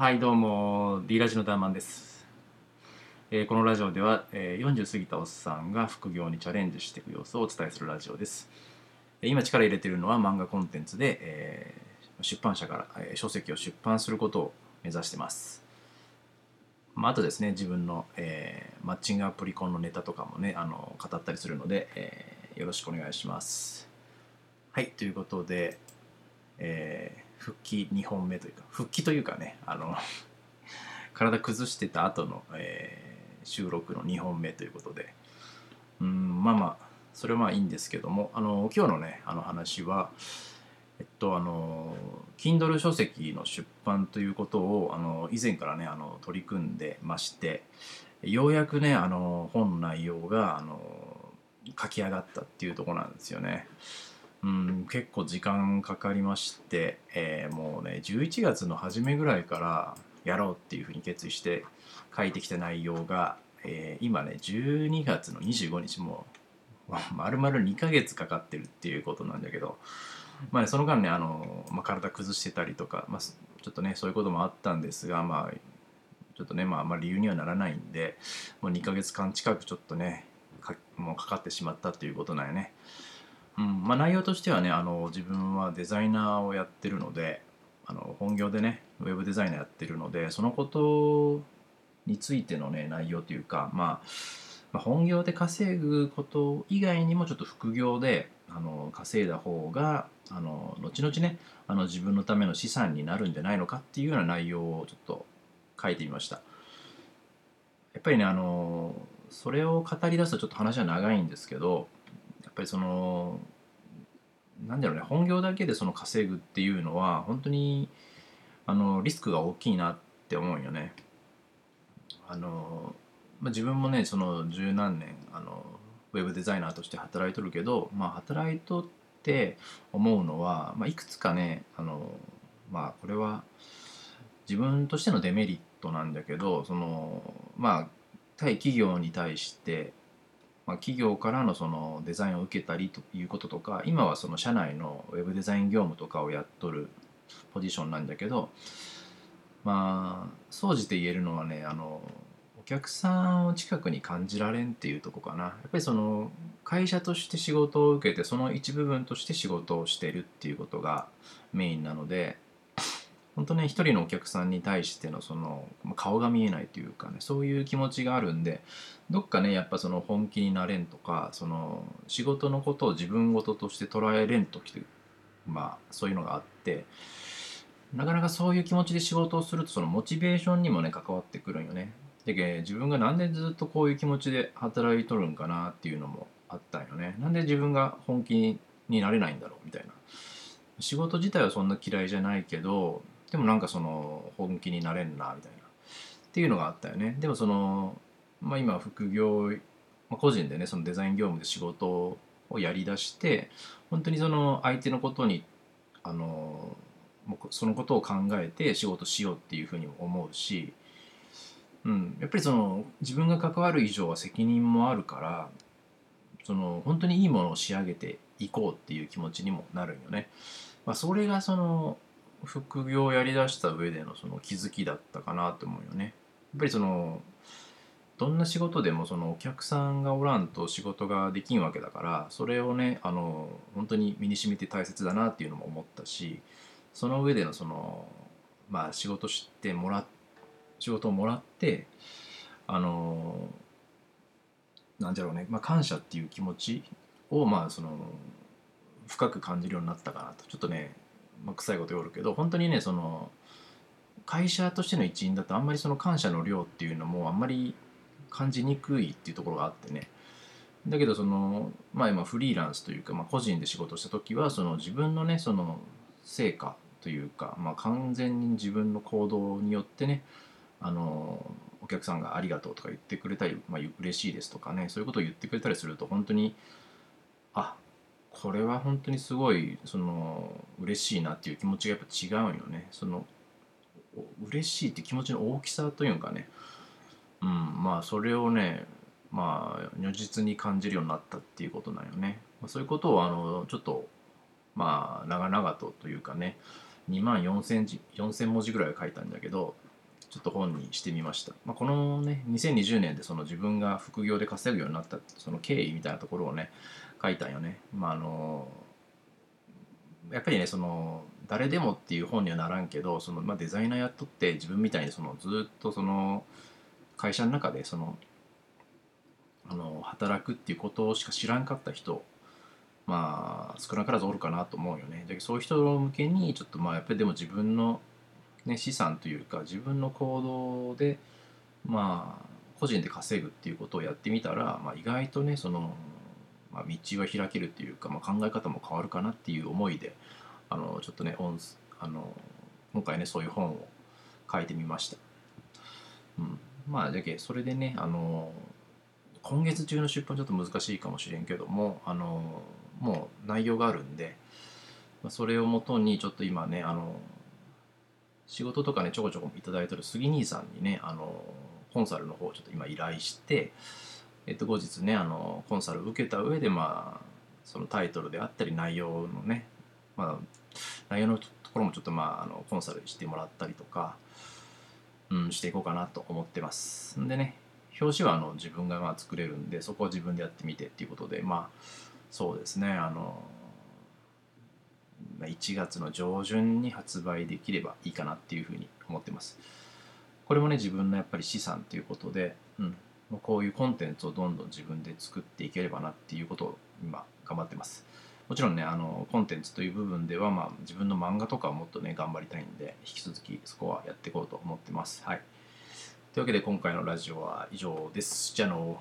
はいどうも D ラジのダーマンです、えーこのラジオでは、えー40過ぎたおっさんが副業にチャレンジしていく様子をお伝えするラジオです。今力入れているのは漫画コンテンツで、えー出版社から、え書籍を出版することを目指してます。まあ、あとですね自分の、えーマッチングアプリコンのネタとかもねあの語ったりするので、えよろしくお願いします。はいということで、えー復帰2本目というか復帰というかねあの 体崩してた後の、えー収録の2本目ということでうんまあまあそれはまあいいんですけどもあの今日のねあの話はえっとあの Kindle 書籍の出版ということをあの以前からねあの取り組んでましてようやくねあの本の内容があの書き上がったっていうとこなんですよね。うん、結構時間かかりまして、えーもうね11月の初めぐらいからやろうっていうふうに決意して書いてきた内容が、えー今ね12月の25日もうま丸々2ヶ月かかってるっていうことなんだけど、まあね、その間ねあの、まあ、体崩してたりとか、まあ、ちょっとねそういうこともあったんですがまあちょっとねまああんまり理由にはならないんでもう2ヶ月間近くちょっとねかもうかかってしまったということなんよね。うんまあ、内容としてはねあの自分はデザイナーをやってるのであの本業でねウェブデザイナーやってるのでそのことについてのね内容というか、まあ、まあ本業で稼ぐこと以外にもちょっと副業であの稼いだ方があの後々ねあの自分のための資産になるんじゃないのかっていうような内容をちょっと書いてみました。やっぱりねあのそれを語り出すとちょっと話は長いんですけどやっぱりそのなんだろうね本業だけでその稼ぐっていうのは本当にあのリスクが大きいなって思うよね。あのまあ、自分もねその十何年あのウェブデザイナーとして働いとるけど、まあ、働いとって思うのは、まあ、いくつかねあの、まあ、これは自分としてのデメリットなんだけどそのまあ対企業に対してまあ、企業からのそのデザインを受けたりということとか今はその社内のウェブデザイン業務とかをやっとるポジションなんだけどまあ総じて言えるのはねあのお客さんを近くに感じられんっていうとこかな。やっぱりその会社として仕事を受けてその一部分として仕事をしてるっていうことがメインなので本当ね一人のお客さんに対してのその顔が見えないというかねそういう気持ちがあるんでどっかねやっぱその本気になれんとかその仕事のことを自分事として捉えれん時ときてまあそういうのがあってなかなかそういう気持ちで仕事をするとそのモチベーションにもね関わってくるんよね。で自分がなんでずっとこういう気持ちで働いとるんかなっていうのもあったんよね。なんで自分が本気になれないんだろうみたいな。仕事自体はそんな嫌いじゃないけどでもなんかその本気になれんなみたいなっていうのがあったよね。でもそのまあ、今副業、まあ、個人でねそのデザイン業務で仕事をやりだして本当にその相手のことにあのそのことを考えて仕事しようっていうふうに思うし、うん、やっぱりその自分が関わる以上は責任もあるからその本当にいいものを仕上げていこうっていう気持ちにもなるんよね。まあ、それがその副業をやりだした上でのその気づきだったかなと思うよね。やっぱりそのどんな仕事でもそのお客さんがおらんと仕事ができんわけだからそれをねあの本当に身に染みて大切だなっていうのも思ったしその上でのそのまあ仕事してもら仕事をもらってあのなんだろうね、まあ、感謝っていう気持ちをまあその深く感じるようになったかなとちょっとね、まあ、臭いこと言おるけど本当にねその会社としての一員だとあんまりその感謝の量っていうのもあんまり感じにくいっていうところがあってね。だけどそのまあ今フリーランスというか、まあ、個人で仕事した時はその自分のねその成果というか、まあ、完全に自分の行動によってねあのお客さんが「ありがとう」とか言ってくれたり「まあ、嬉しいです」とかねそういうことを言ってくれたりすると本当にあこれは本当にすごいその嬉しいなっていう気持ちがやっぱ違うんよね。その嬉しいって気持ちの大きさというかね。うん、まあそれをねまあ如実に感じるようになったっていうことなんよね。まあ、そういうことをあのちょっとまあ長々とというかね2万4,000字4,000文字ぐらい書いたんだけどちょっと本にしてみました、まあ、このね2020年でその自分が副業で稼ぐようになったその経緯みたいなところをね書いたんよねまああのやっぱりねその誰でもっていう本にはならんけどその、まあ、デザイナーやっとって自分みたいにそのずっとその会社の中でそのあの働くっていうことしか知らんかった人まあ少なからずおるかなと思うよね。だけどそういう人向けにちょっとまあやっぱりでも自分の、ね、資産というか自分の行動でまあ個人で稼ぐっていうことをやってみたら、まあ、意外とねその、まあ、道は開けるっていうか、まあ、考え方も変わるかなっていう思いであのちょっとねあの今回ねそういう本を書いてみました。うん、まあじゃけそれでねあの今月中の出版ちょっと難しいかもしれんけどもあのもう内容があるんでまそれをもとにちょっと今ねあの仕事とかねちょこちょこいただいてる杉兄さんにねあのコンサルの方をちょっと今依頼してえっと後日ねあのコンサルを受けた上でまあそのタイトルであったり内容のねまあ内容のところもちょっとまああのコンサルしてもらったりとか、うん、していこうかなと思ってます。んでね表紙はあの自分がまあ作れるんでそこは自分でやってみてっていうことでまあそうですねあの1月の上旬に発売できればいいかなっていうふうに思ってますこれもね自分のやっぱり資産ということで、うん、こういうコンテンツをどんどん自分で作っていければなっていうことを今頑張ってます。もちろんねあのコンテンツという部分では、まあ、自分の漫画とかをもっとね頑張りたいんで引き続きそこはやっていこうと思ってます。はい。というわけで今回のラジオは以上です。じゃあの